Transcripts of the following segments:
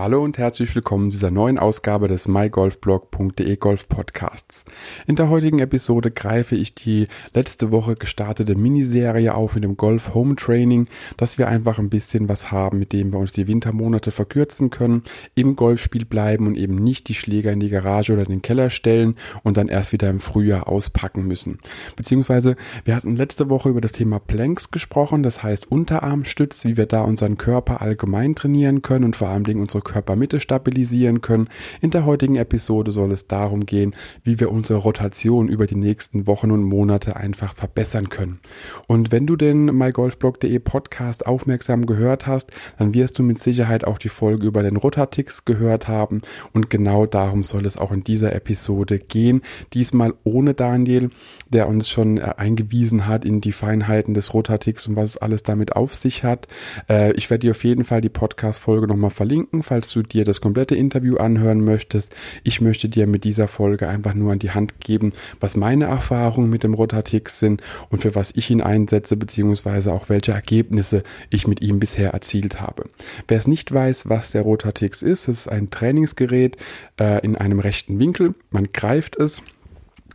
Hallo und herzlich willkommen zu dieser neuen Ausgabe des mygolfblog.de Golf Podcasts. In der heutigen Episode greife ich die letzte Woche gestartete Miniserie auf mit dem Golf Home Training, dass wir einfach ein bisschen was haben, mit dem wir uns die Wintermonate verkürzen können, im Golfspiel bleiben und eben nicht die Schläger in die Garage oder den Keller stellen und dann erst wieder im Frühjahr auspacken müssen. Beziehungsweise wir hatten letzte Woche über das Thema Planks gesprochen, das heißt Unterarmstütz, wie wir da unseren Körper allgemein trainieren können und vor allen Dingen unsere Körpermitte stabilisieren können. In der heutigen Episode soll es darum gehen, wie wir unsere Rotation über die nächsten Wochen und Monate einfach verbessern können. Und wenn du den mygolfblog.de Podcast aufmerksam gehört hast, dann wirst du mit Sicherheit auch die Folge über den Rotatix gehört haben und genau darum soll es auch in dieser Episode gehen. Diesmal ohne Daniel, der uns schon äh, eingewiesen hat in die Feinheiten des Rotatix und was es alles damit auf sich hat. Äh, ich werde dir auf jeden Fall die Podcast-Folge nochmal verlinken, falls du dir das komplette Interview anhören möchtest. Ich möchte dir mit dieser Folge einfach nur an die Hand geben, was meine Erfahrungen mit dem Rotatix sind und für was ich ihn einsetze, beziehungsweise auch welche Ergebnisse ich mit ihm bisher erzielt habe. Wer es nicht weiß, was der Rotatix ist, es ist ein Trainingsgerät äh, in einem rechten Winkel. Man greift es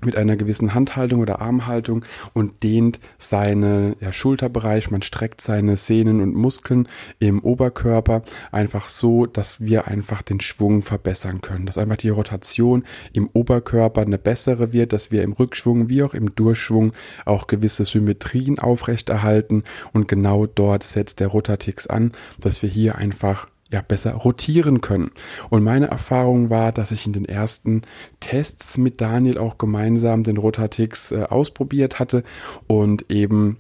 mit einer gewissen Handhaltung oder Armhaltung und dehnt seine ja, Schulterbereich, man streckt seine Sehnen und Muskeln im Oberkörper einfach so, dass wir einfach den Schwung verbessern können, dass einfach die Rotation im Oberkörper eine bessere wird, dass wir im Rückschwung wie auch im Durchschwung auch gewisse Symmetrien aufrechterhalten. Und genau dort setzt der Rotatix an, dass wir hier einfach ja, besser rotieren können. Und meine Erfahrung war, dass ich in den ersten Tests mit Daniel auch gemeinsam den Rotatix äh, ausprobiert hatte und eben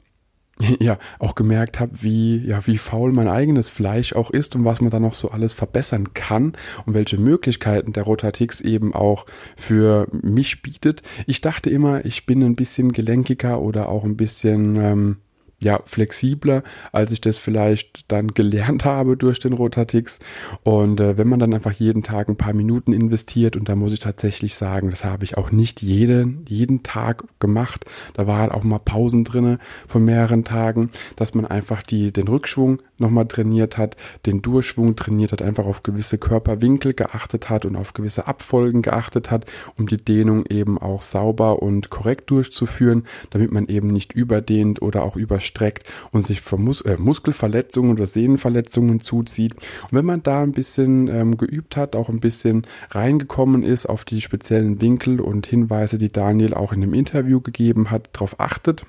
ja auch gemerkt habe, wie ja wie faul mein eigenes Fleisch auch ist und was man da noch so alles verbessern kann und welche Möglichkeiten der Rotatix eben auch für mich bietet. Ich dachte immer, ich bin ein bisschen gelenkiger oder auch ein bisschen ähm, ja, flexibler, als ich das vielleicht dann gelernt habe durch den Rotatix. Und äh, wenn man dann einfach jeden Tag ein paar Minuten investiert, und da muss ich tatsächlich sagen, das habe ich auch nicht jeden, jeden Tag gemacht. Da waren auch mal Pausen drinne von mehreren Tagen, dass man einfach die, den Rückschwung nochmal trainiert hat, den Durchschwung trainiert hat, einfach auf gewisse Körperwinkel geachtet hat und auf gewisse Abfolgen geachtet hat, um die Dehnung eben auch sauber und korrekt durchzuführen, damit man eben nicht überdehnt oder auch überstreckt und sich Mus äh, Muskelverletzungen oder Sehnenverletzungen zuzieht. Und wenn man da ein bisschen ähm, geübt hat, auch ein bisschen reingekommen ist auf die speziellen Winkel und Hinweise, die Daniel auch in dem Interview gegeben hat, darauf achtet,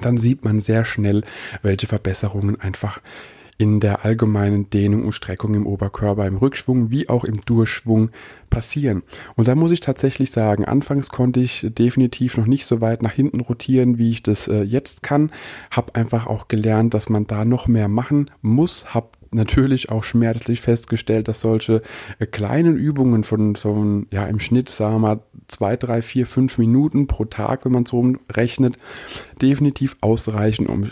dann sieht man sehr schnell, welche Verbesserungen einfach in der allgemeinen Dehnung und Streckung im Oberkörper, im Rückschwung wie auch im Durchschwung passieren. Und da muss ich tatsächlich sagen, anfangs konnte ich definitiv noch nicht so weit nach hinten rotieren, wie ich das äh, jetzt kann. Hab einfach auch gelernt, dass man da noch mehr machen muss. Hab natürlich auch schmerzlich festgestellt, dass solche äh, kleinen Übungen von so ja im Schnitt, sagen wir mal, zwei, drei, vier, fünf Minuten pro Tag, wenn man so rechnet, definitiv ausreichen, um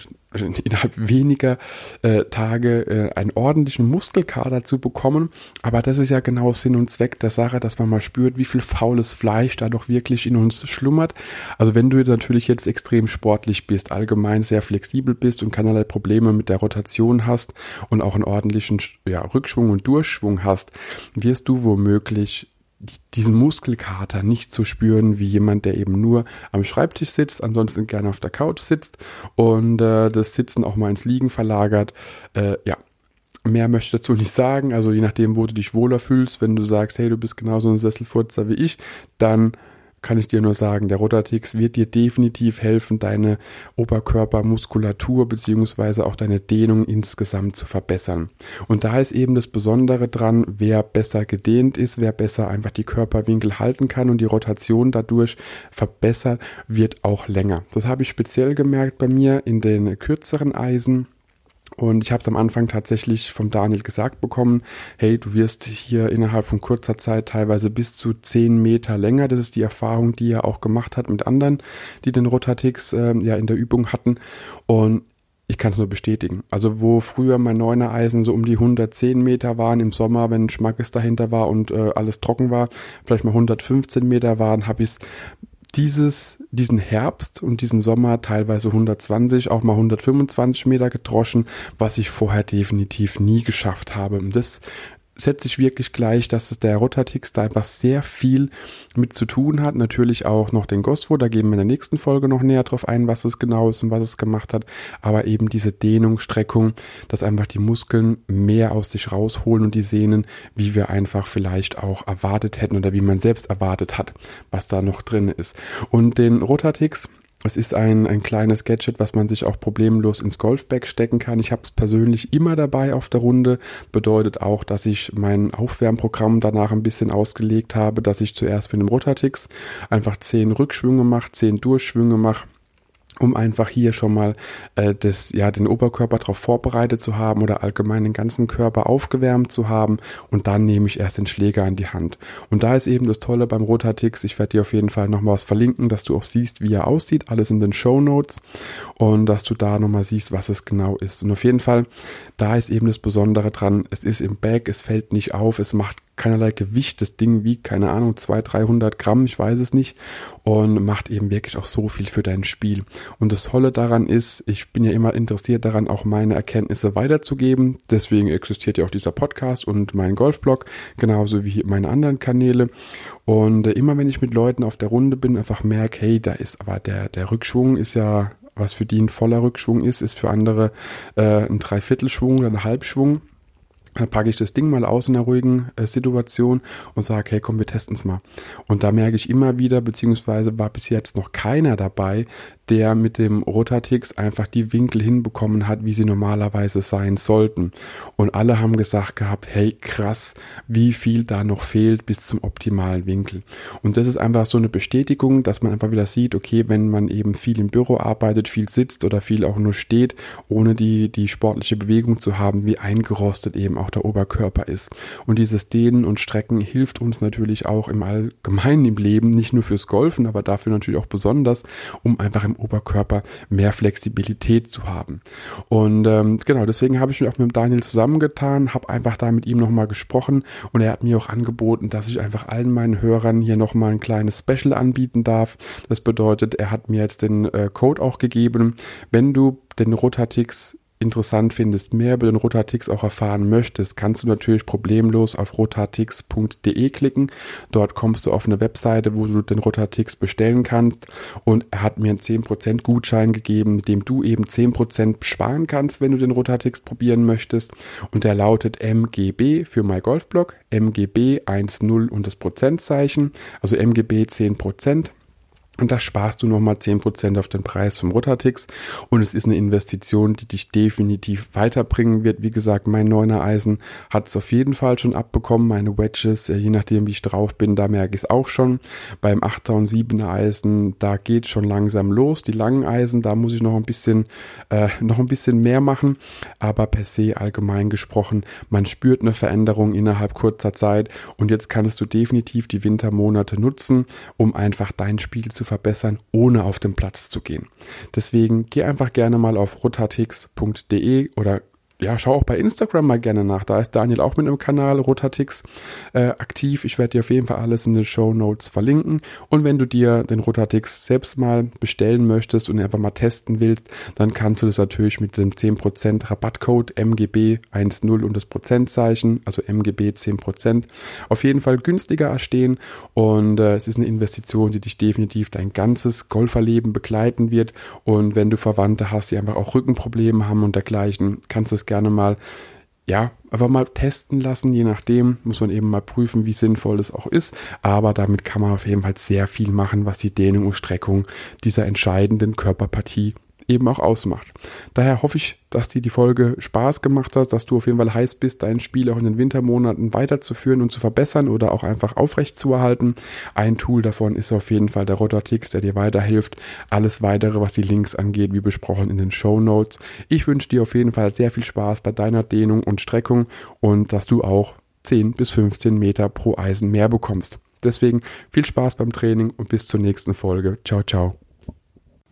innerhalb weniger äh, Tage äh, einen ordentlichen Muskelkater zu bekommen. Aber das ist ja genau Sinn und Zweck der Sache, dass man mal spürt, wie viel faules Fleisch da doch wirklich in uns schlummert. Also wenn du natürlich jetzt extrem sportlich bist, allgemein sehr flexibel bist und keinerlei Probleme mit der Rotation hast und auch einen ordentlichen ja, Rückschwung und Durchschwung hast, wirst du womöglich diesen Muskelkater nicht zu spüren wie jemand, der eben nur am Schreibtisch sitzt, ansonsten gerne auf der Couch sitzt und äh, das Sitzen auch mal ins Liegen verlagert. Äh, ja, mehr möchte ich dazu nicht sagen. Also je nachdem, wo du dich wohler fühlst, wenn du sagst, hey, du bist genauso ein Sesselfurzer wie ich, dann kann ich dir nur sagen, der Rotatix wird dir definitiv helfen, deine Oberkörpermuskulatur beziehungsweise auch deine Dehnung insgesamt zu verbessern. Und da ist eben das Besondere dran, wer besser gedehnt ist, wer besser einfach die Körperwinkel halten kann und die Rotation dadurch verbessert, wird auch länger. Das habe ich speziell gemerkt bei mir in den kürzeren Eisen und ich habe es am Anfang tatsächlich vom Daniel gesagt bekommen, hey, du wirst hier innerhalb von kurzer Zeit teilweise bis zu zehn Meter länger. Das ist die Erfahrung, die er auch gemacht hat mit anderen, die den Rotatix äh, ja in der Übung hatten. Und ich kann es nur bestätigen. Also wo früher mein neuner Eisen so um die 110 Meter waren im Sommer, wenn Schmackes dahinter war und äh, alles trocken war, vielleicht mal 115 Meter waren, habe ich es dieses, diesen Herbst und diesen Sommer teilweise 120, auch mal 125 Meter gedroschen, was ich vorher definitiv nie geschafft habe. Und das setze ich wirklich gleich, dass es der Rotatix da einfach sehr viel mit zu tun hat. Natürlich auch noch den Goswo, da gehen wir in der nächsten Folge noch näher drauf ein, was es genau ist und was es gemacht hat. Aber eben diese Dehnung, Streckung, dass einfach die Muskeln mehr aus sich rausholen und die Sehnen, wie wir einfach vielleicht auch erwartet hätten oder wie man selbst erwartet hat, was da noch drin ist. Und den Rotatix, es ist ein, ein kleines Gadget, was man sich auch problemlos ins Golfbag stecken kann. Ich habe es persönlich immer dabei auf der Runde. Bedeutet auch, dass ich mein Aufwärmprogramm danach ein bisschen ausgelegt habe, dass ich zuerst mit dem Rotatix einfach zehn Rückschwünge mache, zehn Durchschwünge mache um einfach hier schon mal äh, das, ja, den Oberkörper darauf vorbereitet zu haben oder allgemein den ganzen Körper aufgewärmt zu haben. Und dann nehme ich erst den Schläger in die Hand. Und da ist eben das Tolle beim Rotatix, ich werde dir auf jeden Fall nochmal was verlinken, dass du auch siehst, wie er aussieht, alles in den Show Notes. Und dass du da nochmal siehst, was es genau ist. Und auf jeden Fall, da ist eben das Besondere dran, es ist im Bag, es fällt nicht auf, es macht keinerlei Gewicht. Das Ding wiegt, keine Ahnung, 200, 300 Gramm, ich weiß es nicht. Und macht eben wirklich auch so viel für dein Spiel. Und das Tolle daran ist, ich bin ja immer interessiert daran, auch meine Erkenntnisse weiterzugeben. Deswegen existiert ja auch dieser Podcast und mein Golfblog, genauso wie meine anderen Kanäle. Und äh, immer wenn ich mit Leuten auf der Runde bin, einfach merke, hey, da ist aber der, der Rückschwung ist ja was für die ein voller Rückschwung ist, ist für andere äh, ein Dreiviertelschwung oder ein Halbschwung. Dann packe ich das Ding mal aus in einer ruhigen äh, Situation und sage, hey, komm, wir testen es mal. Und da merke ich immer wieder, beziehungsweise war bis jetzt noch keiner dabei, der mit dem Rotatix einfach die Winkel hinbekommen hat, wie sie normalerweise sein sollten. Und alle haben gesagt gehabt, hey krass, wie viel da noch fehlt bis zum optimalen Winkel. Und das ist einfach so eine Bestätigung, dass man einfach wieder sieht, okay, wenn man eben viel im Büro arbeitet, viel sitzt oder viel auch nur steht, ohne die, die sportliche Bewegung zu haben, wie eingerostet eben auch der Oberkörper ist. Und dieses Dehnen und Strecken hilft uns natürlich auch im Allgemeinen im Leben, nicht nur fürs Golfen, aber dafür natürlich auch besonders, um einfach im Oberkörper mehr Flexibilität zu haben. Und ähm, genau, deswegen habe ich mich auch mit Daniel zusammengetan, habe einfach da mit ihm nochmal gesprochen und er hat mir auch angeboten, dass ich einfach allen meinen Hörern hier nochmal ein kleines Special anbieten darf. Das bedeutet, er hat mir jetzt den äh, Code auch gegeben. Wenn du den Rotatix interessant findest, mehr über den Rotatix auch erfahren möchtest, kannst du natürlich problemlos auf rotatix.de klicken. Dort kommst du auf eine Webseite, wo du den Rotatix bestellen kannst und er hat mir einen 10% Gutschein gegeben, mit dem du eben 10% sparen kannst, wenn du den Rotatix probieren möchtest und der lautet MGB für MyGolfBlog, MGB 1.0 und das Prozentzeichen, also MGB 10%. Und da sparst du nochmal 10% auf den Preis vom Rotatix. Und es ist eine Investition, die dich definitiv weiterbringen wird. Wie gesagt, mein neuner Eisen hat es auf jeden Fall schon abbekommen. Meine Wedges, je nachdem wie ich drauf bin, da merke ich es auch schon. Beim 8er und 7er Eisen, da geht schon langsam los. Die langen Eisen, da muss ich noch ein bisschen, äh, noch ein bisschen mehr machen. Aber per se allgemein gesprochen, man spürt eine Veränderung innerhalb kurzer Zeit. Und jetzt kannst du definitiv die Wintermonate nutzen, um einfach dein Spiel zu verbessern, ohne auf den Platz zu gehen. Deswegen geh einfach gerne mal auf rotatix.de oder ja, schau auch bei Instagram mal gerne nach. Da ist Daniel auch mit einem Kanal Rotatix äh, aktiv. Ich werde dir auf jeden Fall alles in den Show Notes verlinken. Und wenn du dir den Rotatix selbst mal bestellen möchtest und einfach mal testen willst, dann kannst du das natürlich mit dem 10% Rabattcode MGB10 und das Prozentzeichen, also MGB 10%, auf jeden Fall günstiger erstehen. Und äh, es ist eine Investition, die dich definitiv dein ganzes Golferleben begleiten wird. Und wenn du Verwandte hast, die einfach auch Rückenprobleme haben und dergleichen, kannst du es gerne mal, ja, einfach mal testen lassen. Je nachdem muss man eben mal prüfen, wie sinnvoll das auch ist. Aber damit kann man auf jeden Fall sehr viel machen, was die Dehnung und Streckung dieser entscheidenden Körperpartie eben auch ausmacht. Daher hoffe ich, dass dir die Folge Spaß gemacht hat, dass du auf jeden Fall heiß bist, dein Spiel auch in den Wintermonaten weiterzuführen und zu verbessern oder auch einfach aufrecht zu erhalten. Ein Tool davon ist auf jeden Fall der Rotatix, der dir weiterhilft. Alles weitere, was die Links angeht, wie besprochen in den Show Notes. Ich wünsche dir auf jeden Fall sehr viel Spaß bei deiner Dehnung und Streckung und dass du auch 10 bis 15 Meter pro Eisen mehr bekommst. Deswegen viel Spaß beim Training und bis zur nächsten Folge. Ciao, ciao.